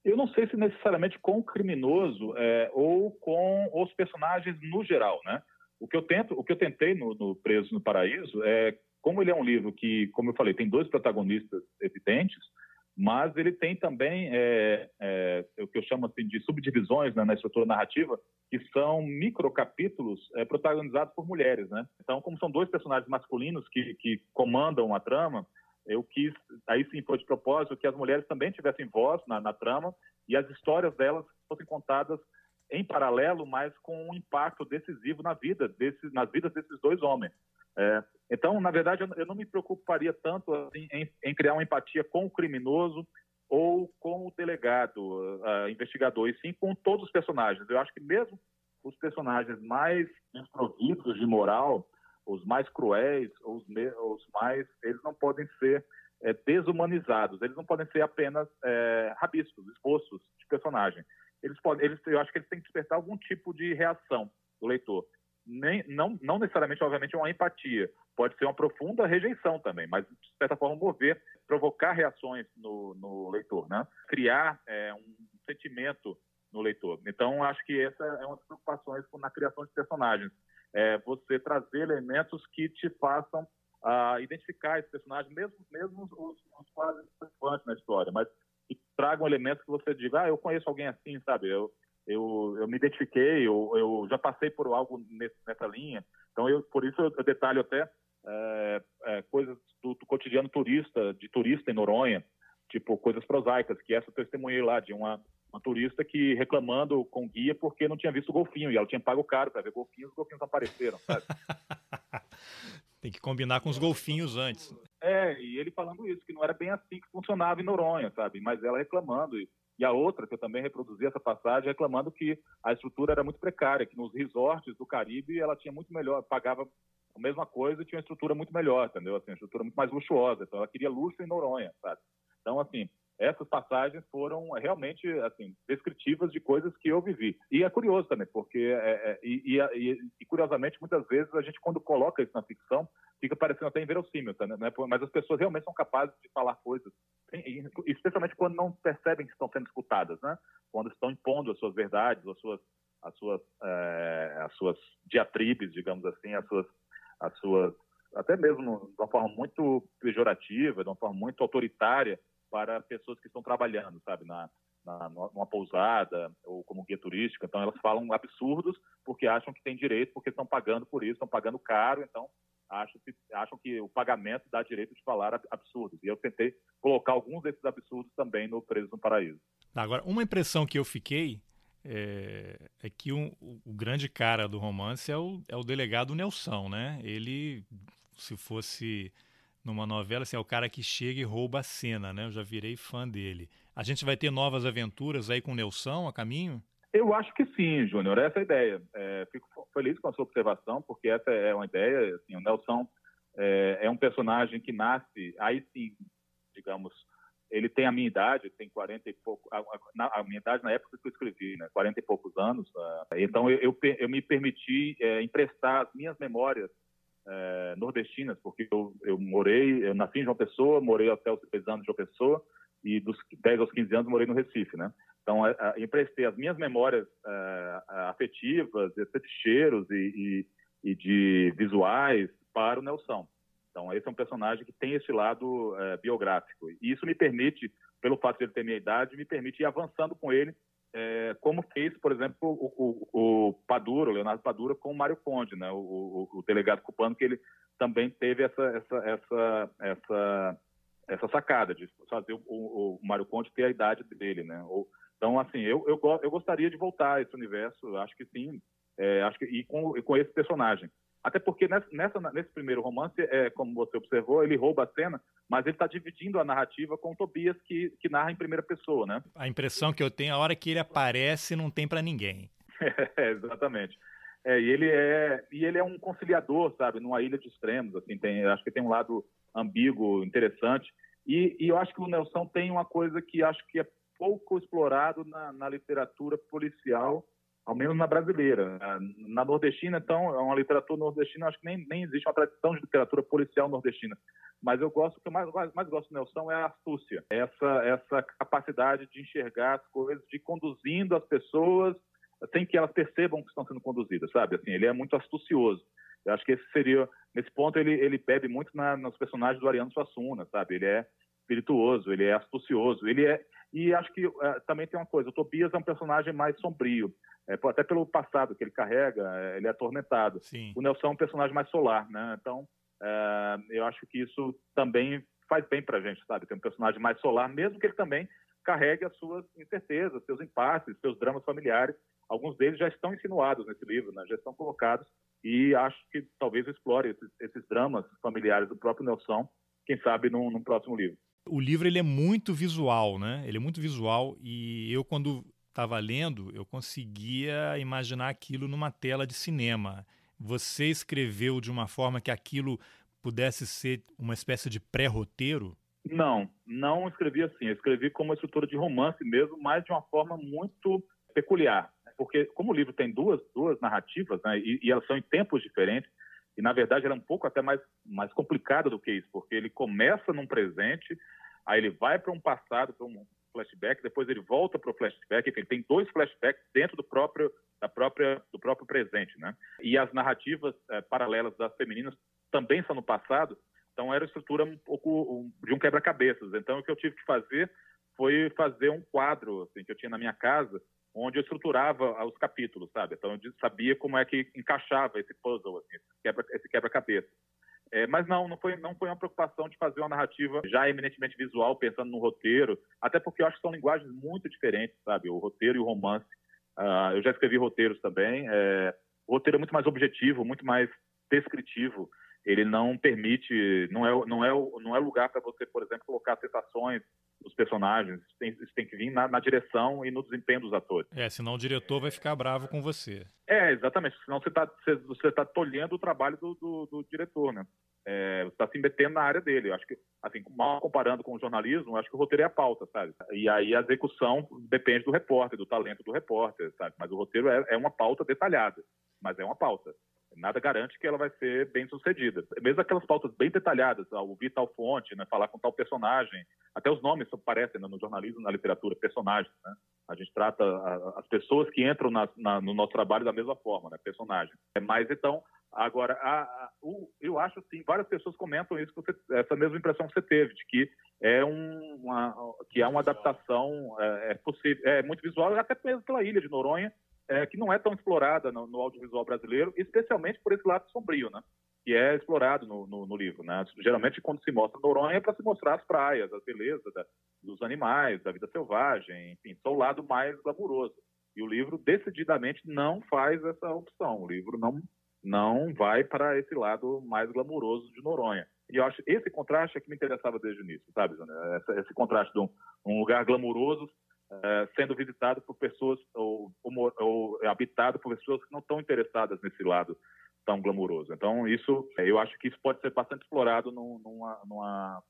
Eu não sei se necessariamente com o criminoso é, ou com os personagens no geral, né? O que eu tento, o que eu tentei no, no Preso no Paraíso é, como ele é um livro que, como eu falei, tem dois protagonistas evidentes, mas ele tem também é, é, o que eu chamo assim, de subdivisões né, na estrutura narrativa, que são microcapítulos é, protagonizados por mulheres. Né? Então, como são dois personagens masculinos que, que comandam a trama, eu quis, aí sim foi de propósito, que as mulheres também tivessem voz na, na trama e as histórias delas fossem contadas em paralelo, mas com um impacto decisivo na vida desse, nas vidas desses dois homens. É, então, na verdade, eu, eu, não me preocuparia tanto assim, em, em, criar uma empatia com o criminoso ou com o delegado, uh, investigador, e sim com todos os personagens. Eu acho que mesmo os personagens mais desprovidos de moral, os mais cruéis, os, os mais, eles não podem ser é, desumanizados, eles não podem ser apenas é, rabiscos, expostos de personagem. Eles podem, eles, eu acho que eles têm que despertar algum tipo de reação do leitor. Nem, não, não necessariamente, obviamente, uma empatia. Pode ser uma profunda rejeição também, mas, de certa forma, mover, provocar reações no, no leitor, né? Criar é, um sentimento no leitor. Então, acho que essa é uma das preocupações na criação de personagens é, você trazer elementos que te façam uh, identificar esse personagem, mesmo, mesmo os, quase participantes na história, mas que tragam elementos que você diga, ah, eu conheço alguém assim, sabe? Eu, eu, eu me identifiquei, eu, eu já passei por algo nesse, nessa linha. Então, eu, por isso eu detalho até é, é, coisas do, do, cotidiano turista, de turista em Noronha, tipo coisas prosaicas, que essa eu testemunhei lá, de uma uma turista que reclamando com guia porque não tinha visto o golfinho e ela tinha pago caro para ver golfinhos, os golfinhos apareceram, sabe? Tem que combinar com os golfinhos antes. É, e ele falando isso, que não era bem assim que funcionava em Noronha, sabe? Mas ela reclamando. E, e a outra, que eu também reproduzi essa passagem, reclamando que a estrutura era muito precária, que nos resorts do Caribe ela tinha muito melhor, pagava a mesma coisa e tinha uma estrutura muito melhor, entendeu? Assim, uma estrutura muito mais luxuosa. Então ela queria luxo em Noronha, sabe? Então, assim, essas passagens foram realmente assim descritivas de coisas que eu vivi. E é curioso também, porque é, é, e, e, e, curiosamente muitas vezes a gente quando coloca isso na ficção fica parecendo até inverossímil, tá, né? Mas as pessoas realmente são capazes de falar coisas, especialmente quando não percebem que estão sendo escutadas, né? Quando estão impondo as suas verdades, as suas as suas é, as suas diatribes, digamos assim, as suas as suas até mesmo de uma forma muito pejorativa, de uma forma muito autoritária para pessoas que estão trabalhando, sabe, na, na, numa pousada ou como guia turística. Então, elas falam absurdos porque acham que têm direito, porque estão pagando por isso, estão pagando caro, então acham que, acham que o pagamento dá direito de falar absurdos. E eu tentei colocar alguns desses absurdos também no Preso no Paraíso. Agora, uma impressão que eu fiquei é, é que um, o grande cara do romance é o, é o delegado Nelson, né? Ele, se fosse numa novela, assim, é o cara que chega e rouba a cena, né? Eu já virei fã dele. A gente vai ter novas aventuras aí com o Nelson a caminho? Eu acho que sim, Júnior, essa é a ideia. É, fico feliz com a sua observação, porque essa é uma ideia. Assim, o Nelson é, é, um personagem que nasce, aí sim, digamos, ele tem a minha idade, tem 40 e pouco, a, a, a, minha idade na época que eu escrevi, né, 40 e poucos anos. Uh, então eu, eu, eu, me permiti é, emprestar as minhas memórias é, nordestinas, porque eu, eu morei, eu nasci em João Pessoa, morei até os 10 anos em João Pessoa, e dos 10 aos 15 anos morei no Recife, né? Então, é, é, emprestei as minhas memórias é, afetivas, de cheiros e, e, e, de visuais para o Nelson. Então, esse é um personagem que tem esse lado é, biográfico. E isso me permite pelo fato de ele ter minha idade, me permite ir avançando com ele, é, como fez, por exemplo, o, o, o o Leonardo Padura, com o Mário Conde, né, o, o, delegado cubano, que ele também teve essa, essa, essa, essa, essa sacada de fazer o, o, Mário Conde ter a idade dele, né? Então, assim, eu, eu, eu gostaria de voltar a esse universo, acho que sim, é, acho que, e com, e com esse personagem. Até porque nessa, nesse primeiro romance, é, como você observou, ele rouba a cena, mas ele está dividindo a narrativa com o Tobias, que, que narra em primeira pessoa, né? A impressão que eu tenho, a hora que ele aparece, não tem para ninguém. é, exatamente. É, e ele é e ele é um conciliador, sabe, numa ilha de extremos, assim, tem, acho que tem um lado ambíguo, interessante. E, e, eu acho que o Nelson tem uma coisa que acho que é pouco explorado na, na literatura policial ao menos na brasileira. Na nordestina, então, é uma literatura nordestina, acho que nem, nem existe uma tradição de literatura policial nordestina. Mas eu gosto, o que eu mais, mais, mais gosto do Nelson é a astúcia, essa, essa capacidade de enxergar as coisas, de conduzindo as pessoas sem que elas percebam que estão sendo conduzidas, sabe? Assim, ele é muito astucioso. Eu acho que esse seria, nesse ponto, ele, ele bebe muito na, nos personagens do Ariano Suassuna, sabe? Ele é espirituoso, ele é astucioso, ele é e acho que uh, também tem uma coisa, o Tobias é um personagem mais sombrio, é, até pelo passado que ele carrega, é, ele é atormentado. Sim. O Nelson é um personagem mais solar, né? Então, uh, eu acho que isso também faz bem para a gente, sabe? Tem um personagem mais solar, mesmo que ele também carregue as suas incertezas, seus impasses, seus dramas familiares. Alguns deles já estão insinuados nesse livro, né? já estão colocados, e acho que talvez explore esses, esses dramas familiares do próprio Nelson, quem sabe num, num próximo livro. O livro ele é muito visual, né? Ele é muito visual e eu quando estava lendo, eu conseguia imaginar aquilo numa tela de cinema. Você escreveu de uma forma que aquilo pudesse ser uma espécie de pré-roteiro? Não, não escrevi assim. Eu escrevi como uma estrutura de romance mesmo, mas de uma forma muito peculiar. Porque como o livro tem duas, duas narrativas, né, e, e elas são em tempos diferentes, e na verdade ela é um pouco até mais, mais complicada do que isso, porque ele começa num presente, aí ele vai para um passado, para um flashback, depois ele volta para o flashback, ele tem dois flashbacks dentro do próprio da própria do próprio presente, né? E as narrativas é, paralelas das femininas também são no passado, então era estrutura um pouco de um quebra-cabeças. Então o que eu tive que fazer foi fazer um quadro assim, que eu tinha na minha casa onde eu estruturava os capítulos, sabe? Então eu sabia como é que encaixava esse puzzle, assim, esse quebra-cabeça. É, mas não, não foi, não foi uma preocupação de fazer uma narrativa já eminentemente visual, pensando no roteiro, até porque eu acho que são linguagens muito diferentes, sabe? O roteiro e o romance. Uh, eu já escrevi roteiros também. É, o roteiro é muito mais objetivo, muito mais descritivo. Ele não permite, não é, não é, não é lugar para você, por exemplo, colocar sensações dos personagens. Isso tem, isso tem que vir na, na, direção e no desempenho dos atores. É, senão o diretor vai ficar bravo com você. É, exatamente. Senão você está você, você tá tolhendo o trabalho do, do, do diretor, né? É, você está se metendo na área dele. Eu acho que, assim, mal comparando com o jornalismo, acho que o roteiro é a pauta, sabe? E aí a execução depende do repórter, do talento do repórter, sabe? Mas o roteiro é, é uma pauta detalhada, mas é uma pauta nada garante que ela vai ser bem sucedida. Mesmo aquelas pautas bem detalhadas, ouvir tal fonte, né, falar com tal personagem, até os nomes aparecem né, no jornalismo, na literatura, personagens. Né? A gente trata as pessoas que entram na, na, no nosso trabalho da mesma forma, né, personagens. É Mas então, agora, a, a, o, eu acho assim, várias pessoas comentam isso, você, essa mesma impressão que você teve, de que é, um, uma, que é uma adaptação, é, é, possível, é muito visual, até mesmo pela ilha de Noronha, é, que não é tão explorada no, no, audiovisual brasileiro, especialmente por esse lado sombrio, né? Que é explorado no, no, no livro, né? Geralmente, quando se mostra Noronha, é para se mostrar as praias, a beleza da, dos animais, da vida selvagem, enfim, só o lado mais glamuroso. E o livro, decididamente, não faz essa opção. O livro não, não vai para esse lado mais glamuroso de Noronha. E eu acho esse contraste é que me interessava desde o início, sabe, Esse, esse contraste de um, um lugar glamuroso é, sendo visitado por pessoas ou, ou, ou, habitado por pessoas que não estão interessadas nesse lado tão glamouroso. Então, isso, eu acho que isso pode ser bastante explorado numa, numa,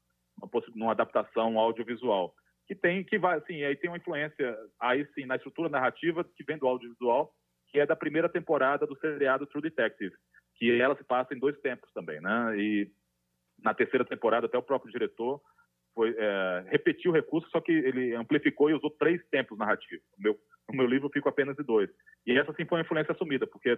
numa adaptação audiovisual que tem que vai assim aí tem uma influência aí sim na estrutura narrativa que vem do audiovisual que é da primeira temporada do seriado True Detective que ela se passa em dois tempos também né e na terceira temporada até o próprio diretor foi, é, repetiu o recurso, só que ele amplificou e usou três tempos narrativos. No meu, no meu livro fico apenas de dois. E essa sim foi uma influência assumida, porque é,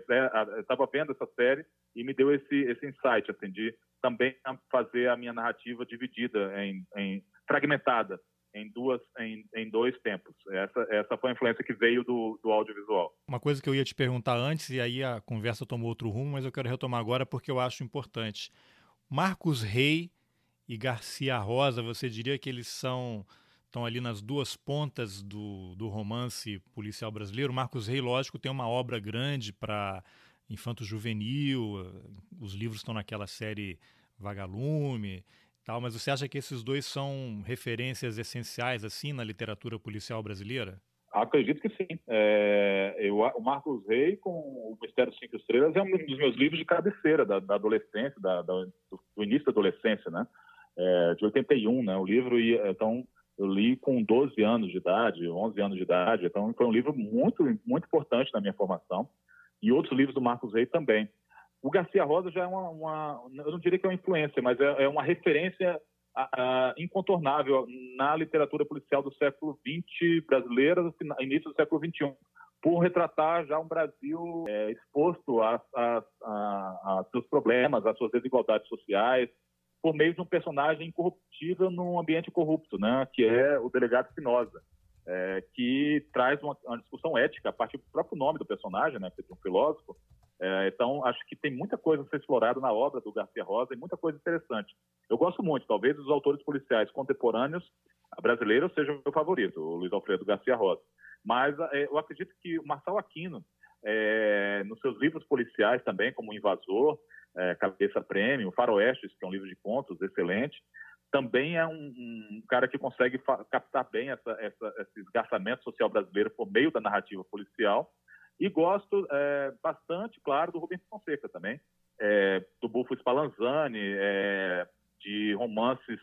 eu estava vendo essa série e me deu esse, esse insight, assim, de também fazer a minha narrativa dividida, em, em fragmentada. em, duas, em, em dois tempos. Essa, essa foi a influência que veio do, do audiovisual. Uma coisa que eu ia te perguntar antes, e aí a conversa tomou outro rumo, mas eu quero retomar agora porque eu acho importante. Marcos Rey e Garcia Rosa, você diria que eles são estão ali nas duas pontas do, do romance policial brasileiro. Marcos Rey, lógico, tem uma obra grande para infanto-juvenil, os livros estão naquela série Vagalume, tal, mas você acha que esses dois são referências essenciais assim na literatura policial brasileira? Acredito que sim. É, eu, o Marcos Rey com o Mistério Cinco Estrelas é um dos meus livros de cabeceira da, da adolescência, da, da, do, início da adolescência, né? É, de 81, né? O livro então eu li com 12 anos de idade, 11 anos de idade, então foi um livro muito muito importante na minha formação. E outros livros do Marcos Rey também. O Garcia Rosa já é uma, uma eu não diria que é uma influência, mas é, é uma referência a, a, incontornável na literatura policial do século XX brasileira, no início do século XXI, por retratar já um Brasil é, exposto a, a, seus problemas, às suas desigualdades sociais, por meio de um personagem incorruptível num ambiente corrupto, né, que é o delegado Espinosa, é, que traz uma, uma, discussão ética a partir do próprio nome do personagem, né, que é um filósofo, é, então, acho que tem muita coisa a ser explorada na obra do Garcia Rosa e muita coisa interessante. Eu gosto muito, talvez os autores policiais contemporâneos brasileiros sejam o meu favorito, o Luiz Alfredo Garcia Rosa. Mas é, eu acredito que o Marçal Aquino, é, nos seus livros policiais também, como Invasor, é, Cabeça Prêmio, Faroestes, que é um livro de contos excelente, também é um, um cara que consegue captar bem essa, essa, esse esgarçamento social brasileiro por meio da narrativa policial. E gosto é, bastante, claro, do Rubens Fonseca também, é, do Bufo Spallanzani, é, de romances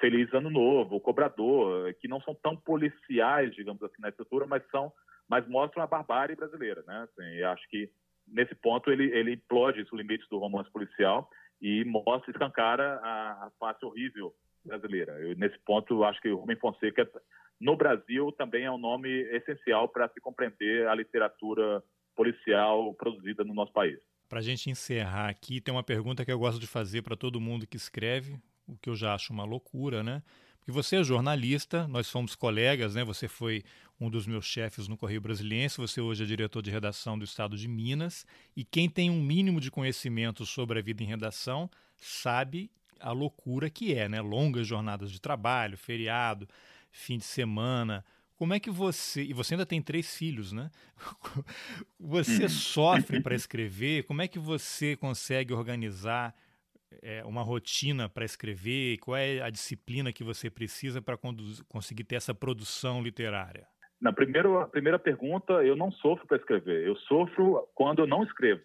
Feliz Ano Novo, Cobrador, que não são tão policiais, digamos assim, na estrutura, mas são, mas mostram a barbárie brasileira, né? Assim, acho que nesse ponto ele ele implode os limites do romance policial e mostra escancara a, a face horrível brasileira. Eu, nesse ponto, acho que o Rubem Fonseca no Brasil também é um nome essencial para se compreender a literatura policial produzida no nosso país. Para a gente encerrar aqui, tem uma pergunta que eu gosto de fazer para todo mundo que escreve, o que eu já acho uma loucura, né? Porque você é jornalista, nós fomos colegas, né? Você foi um dos meus chefes no Correio Brasiliense, você hoje é diretor de redação do Estado de Minas, e quem tem um mínimo de conhecimento sobre a vida em redação sabe a loucura que é, né? Longas jornadas de trabalho, feriado, fim de semana. Como é que você. E você ainda tem três filhos, né? Você uhum. sofre para escrever? Como é que você consegue organizar é, uma rotina para escrever? Qual é a disciplina que você precisa para conseguir ter essa produção literária? Na primeira, primeira pergunta, eu não sofro para escrever. Eu sofro quando eu não escrevo.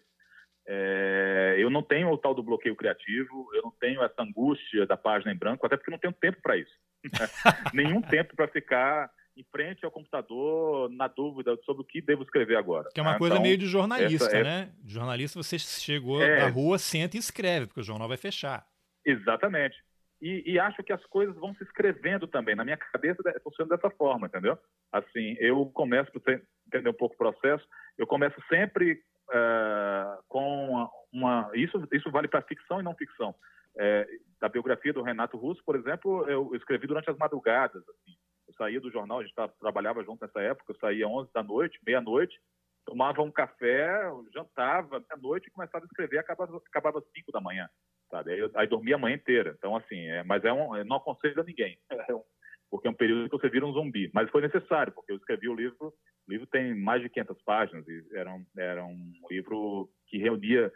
É, eu não tenho o tal do bloqueio criativo, eu não tenho essa angústia da página em branco, até porque não tenho tempo para isso. Nenhum tempo para ficar em frente ao computador na dúvida sobre o que devo escrever agora. Que é uma ah, coisa então, meio de jornalista, é... né? De jornalista você chegou é... da rua, senta e escreve, porque o jornal vai fechar. Exatamente. E, e, acho que as coisas vão se escrevendo também. Na minha cabeça funciona dessa forma, entendeu? Assim, eu começo, para você entender um pouco o processo, eu começo sempre uh, com uma... Isso, isso vale para ficção e não ficção. É, da biografia do Renato Russo, por exemplo, eu escrevi durante as madrugadas. Assim. Eu saía do jornal, a gente trabalhava junto nessa época, eu saía 11 da noite, meia-noite, tomava um café, jantava meia-noite e começava a escrever, acabava, acabava 5 da manhã, sabe? Aí, aí dormia a manhã inteira. Então, assim, é, mas é um, não aconselho a ninguém, é um, porque é um período que você vira um zumbi. Mas foi necessário, porque eu escrevi o livro, o livro tem mais de 500 páginas, e era um, era um livro que reunia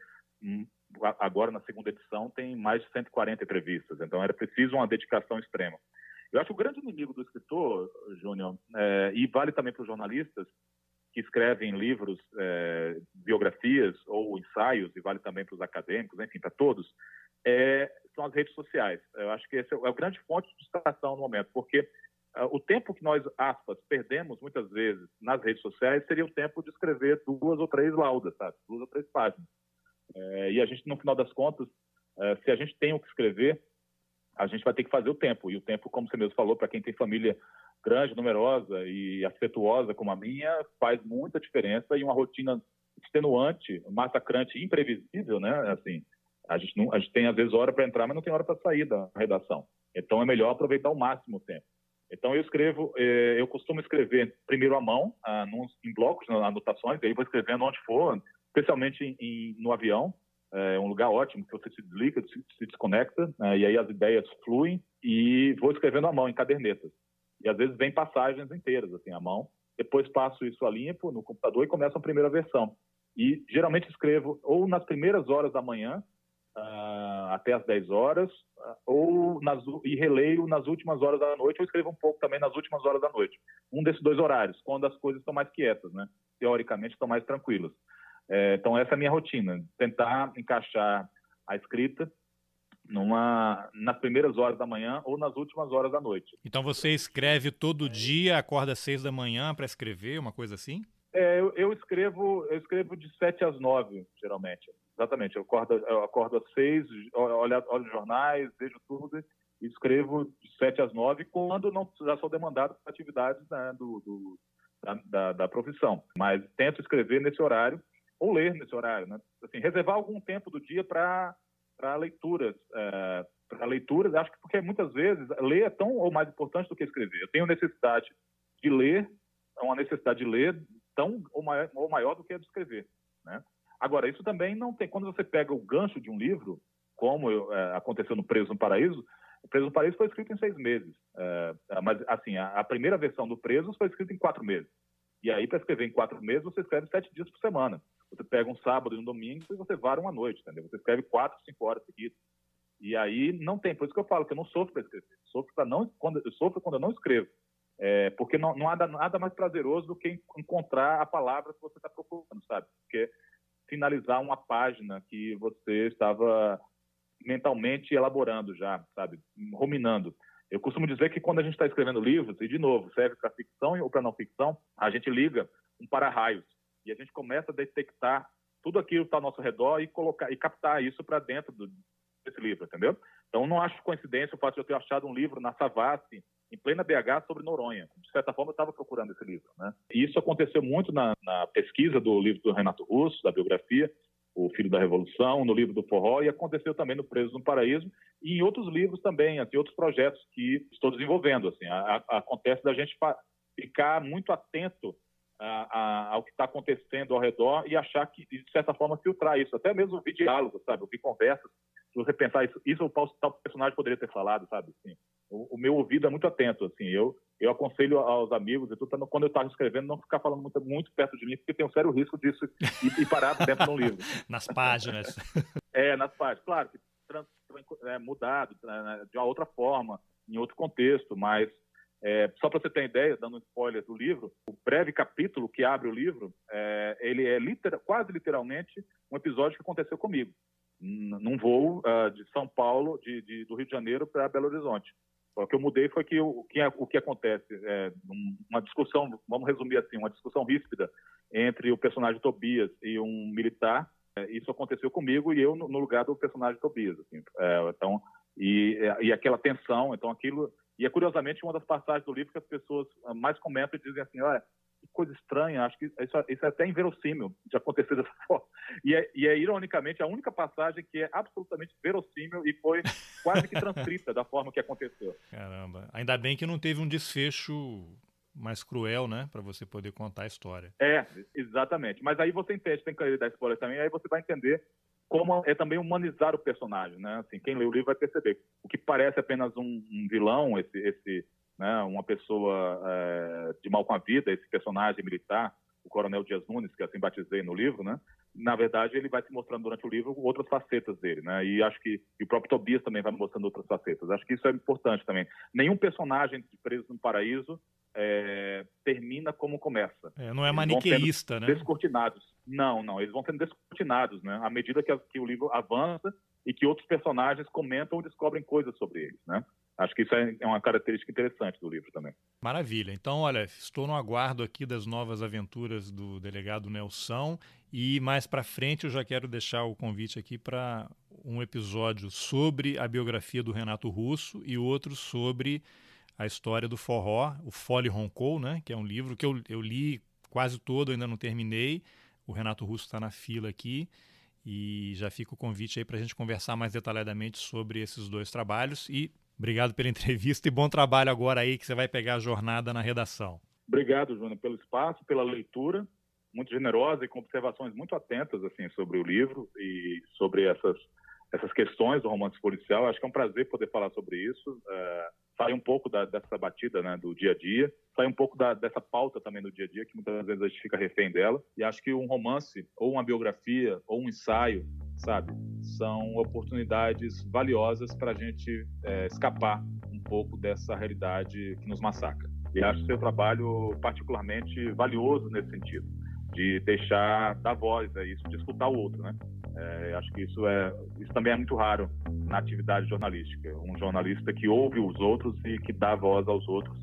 agora na segunda edição tem mais de 140 entrevistas, então era preciso uma dedicação extrema. Eu acho que o grande inimigo do escritor, Júnior, é, e vale também para os jornalistas que escrevem livros, é, biografias ou ensaios, e vale também para os acadêmicos, enfim, para todos, é, são as redes sociais. Eu acho que esse é, é a grande fonte de distração no momento, porque uh, o tempo que nós, aspas, perdemos muitas vezes nas redes sociais seria o tempo de escrever duas ou três laudas, sabe? duas ou três páginas. É, e a gente, no final das contas, é, se a gente tem o que escrever, a gente vai ter que fazer o tempo. E o tempo, como você mesmo falou, para quem tem família grande, numerosa e afetuosa como a minha, faz muita diferença e uma rotina extenuante, massacrante, imprevisível, né? Assim, a gente, não, a gente tem às vezes hora para entrar, mas não tem hora para sair da redação. Então é melhor aproveitar ao máximo o tempo. Então, eu escrevo, eh, eu costumo escrever primeiro à mão, ah, em blocos, anotações, aí vou escrevendo onde for, especialmente no avião, é um lugar ótimo que você se desliga, se, desconecta, né, e aí as ideias fluem, e vou escrevendo à mão, em cadernetas. E às vezes vem passagens inteiras, assim, à mão, depois passo isso a limpo no computador e começo a primeira versão. E geralmente escrevo ou nas primeiras horas da manhã, uh, até as 10 horas, uh, ou nas, e releio nas últimas horas da noite, ou escrevo um pouco também nas últimas horas da noite. Um desses dois horários, quando as coisas estão mais quietas, né? teoricamente estão mais tranquilas. É, então, essa é a minha rotina, tentar encaixar a escrita numa, nas primeiras horas da manhã ou nas últimas horas da noite. Então, você escreve todo dia, acorda às seis da manhã para escrever, uma coisa assim? É, eu, eu, escrevo eu escrevo de sete às nove, geralmente. Exatamente. Eu acordo, eu acordo às seis, olho, olho jornais, vejo tudo e escrevo de sete às nove, quando não já sou demandado para atividades né, do, do da, da, da, profissão. Mas tento escrever nesse horário ou ler nesse horário, né? Assim, reservar algum tempo do dia para leituras, é, para leituras. Acho que porque muitas vezes ler é tão ou mais importante do que escrever. Eu tenho necessidade de ler, é uma necessidade de ler tão ou maior, ou maior do que a de escrever, né? Agora, isso também não tem. Quando você pega o gancho de um livro, como eu, é, aconteceu no Preso no Paraíso, o Preso no Paraíso foi escrito em seis meses. É, mas, assim, a, a, primeira versão do Preso foi escrita em quatro meses. E aí, para escrever em quatro meses, você escreve sete dias por semana. Você pega um sábado e um domingo e você vara uma noite, entendeu? Você escreve quatro, cinco horas seguidas. E aí não tem. Por isso que eu falo que eu não sofro para escrever. Eu sofro, pra não, quando, eu sofro quando eu não escrevo. É, porque não, não há nada mais prazeroso do que encontrar a palavra que você está procurando, sabe? Porque finalizar uma página que você estava mentalmente elaborando já, sabe? Ruminando. Eu costumo dizer que quando a gente está escrevendo livros, e de novo, serve para ficção ou para não ficção, a gente liga um para-raios e a gente começa a detectar tudo aquilo que está ao nosso redor e colocar e captar isso para dentro do, desse livro, entendeu? Então, não acho coincidência o fato de eu ter achado um livro na Savassi, em plena BH, sobre Noronha. De certa forma, eu estava procurando esse livro. Né? E isso aconteceu muito na, na, pesquisa do livro do Renato Russo, da biografia, O Filho da Revolução, no livro do Forró, e aconteceu também no Preso no Paraíso, e em outros livros também, assim, outros projetos que estou desenvolvendo. Assim, a, a, acontece da gente ficar muito atento a, a, ao que está acontecendo ao redor e achar que, de certa forma, filtrar isso. Até mesmo ouvir diálogos, sabe? Ouvir conversas. Se você pensar isso, isso o tal personagem poderia ter falado, sabe? Assim, o, o, meu ouvido é muito atento, assim. Eu, eu aconselho aos amigos, e tudo, quando eu estava escrevendo, não ficar falando muito, muito perto de mim, porque tem um sério risco disso e, e parar dentro de um livro. nas páginas. É, nas páginas. Claro que trans, é, mudado né, de uma outra forma, em outro contexto, mas é, só para você ter ideia, dando um spoiler do livro, o breve capítulo que abre o livro, é, ele é literal, quase literalmente um episódio que aconteceu comigo, num voo uh, de São Paulo, de, de, do Rio de Janeiro para Belo Horizonte. O que eu mudei foi que o, que, o que acontece, é, uma discussão, vamos resumir assim, uma discussão ríspida entre o personagem Tobias e um militar, é, isso aconteceu comigo e eu no, no lugar do personagem Tobias. Assim, é, então, e, e aquela tensão, então aquilo e é curiosamente uma das passagens do livro que as pessoas ah, mais comentam e dizem assim: olha, que coisa estranha, acho que isso, isso é até inverossímil de acontecer dessa forma. E é, e é, ironicamente, a única passagem que é absolutamente verossímil e foi quase que transcrita da forma que aconteceu. Caramba, ainda bem que não teve um desfecho mais cruel, né, para você poder contar a história. É, exatamente. Mas aí você entende, tem que dar spoiler também, aí você vai entender como é também humanizar o personagem, né? Assim, quem lê o livro vai perceber. O que parece apenas um, um vilão, esse, esse, né, uma pessoa é, de mal com a vida, esse personagem militar, o Coronel Dias Nunes, que assim batizei no livro, né? Na verdade, ele vai se mostrando durante o livro outras facetas dele, né? E acho que e o próprio Tobias também vai mostrando outras facetas. Acho que isso é importante também. Nenhum personagem preso no paraíso é, termina como começa. É, não é maniqueísta, né? Descortinados. Não, não. Eles vão sendo descortinados, né? À medida que, a, que o livro avança e que outros personagens comentam ou descobrem coisas sobre eles, né? Acho que isso é, é uma característica interessante do livro também. Maravilha. Então, olha, estou no aguardo aqui das novas aventuras do delegado Nelson e mais para frente eu já quero deixar o convite aqui para um episódio sobre a biografia do Renato Russo e outro sobre a história do forró, o Fole Roncou, né? Que é um livro que eu, eu li quase todo, ainda não terminei. O Renato Russo está na fila aqui e já fica o convite aí para a gente conversar mais detalhadamente sobre esses dois trabalhos e Obrigado pela entrevista e bom trabalho agora aí que você vai pegar a jornada na redação. Obrigado, Júnior, pelo espaço, pela leitura muito generosa e com observações muito atentas assim sobre o livro e sobre essas essas questões do romance policial. Acho que é um prazer poder falar sobre isso. É, sair um pouco da, dessa batida né, do dia a dia, sair um pouco da, dessa pauta também do dia a dia, que muitas vezes a gente fica refém dela. E acho que um romance, ou uma biografia, ou um ensaio, sabe, são oportunidades valiosas para a gente é, escapar um pouco dessa realidade que nos massacra. E acho seu trabalho particularmente valioso nesse sentido de deixar dar voz a isso, de escutar o outro, né? É, acho que isso é isso também é muito raro na atividade jornalística. Um jornalista que ouve os outros e que dá voz aos outros.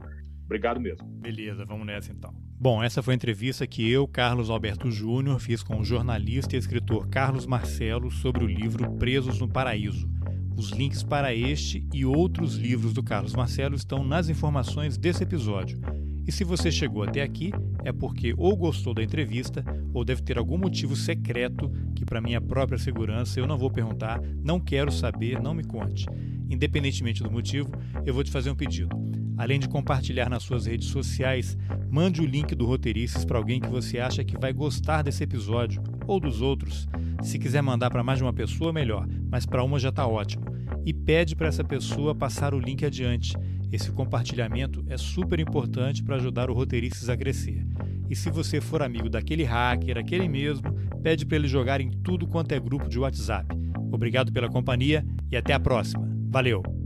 Obrigado mesmo. Beleza, vamos nessa então. Bom, essa foi a entrevista que eu, Carlos Alberto Júnior, fiz com o jornalista e escritor Carlos Marcelo sobre o livro Presos no Paraíso. Os links para este e outros livros do Carlos Marcelo estão nas informações desse episódio. E se você chegou até aqui, é porque ou gostou da entrevista ou deve ter algum motivo secreto que, para minha própria segurança, eu não vou perguntar, não quero saber, não me conte. Independentemente do motivo, eu vou te fazer um pedido. Além de compartilhar nas suas redes sociais, mande o link do Roteirices para alguém que você acha que vai gostar desse episódio ou dos outros. Se quiser mandar para mais de uma pessoa, melhor, mas para uma já está ótimo. E pede para essa pessoa passar o link adiante. Esse compartilhamento é super importante para ajudar o Roteiristas a crescer. E se você for amigo daquele hacker, aquele mesmo, pede para ele jogar em tudo quanto é grupo de WhatsApp. Obrigado pela companhia e até a próxima. Valeu!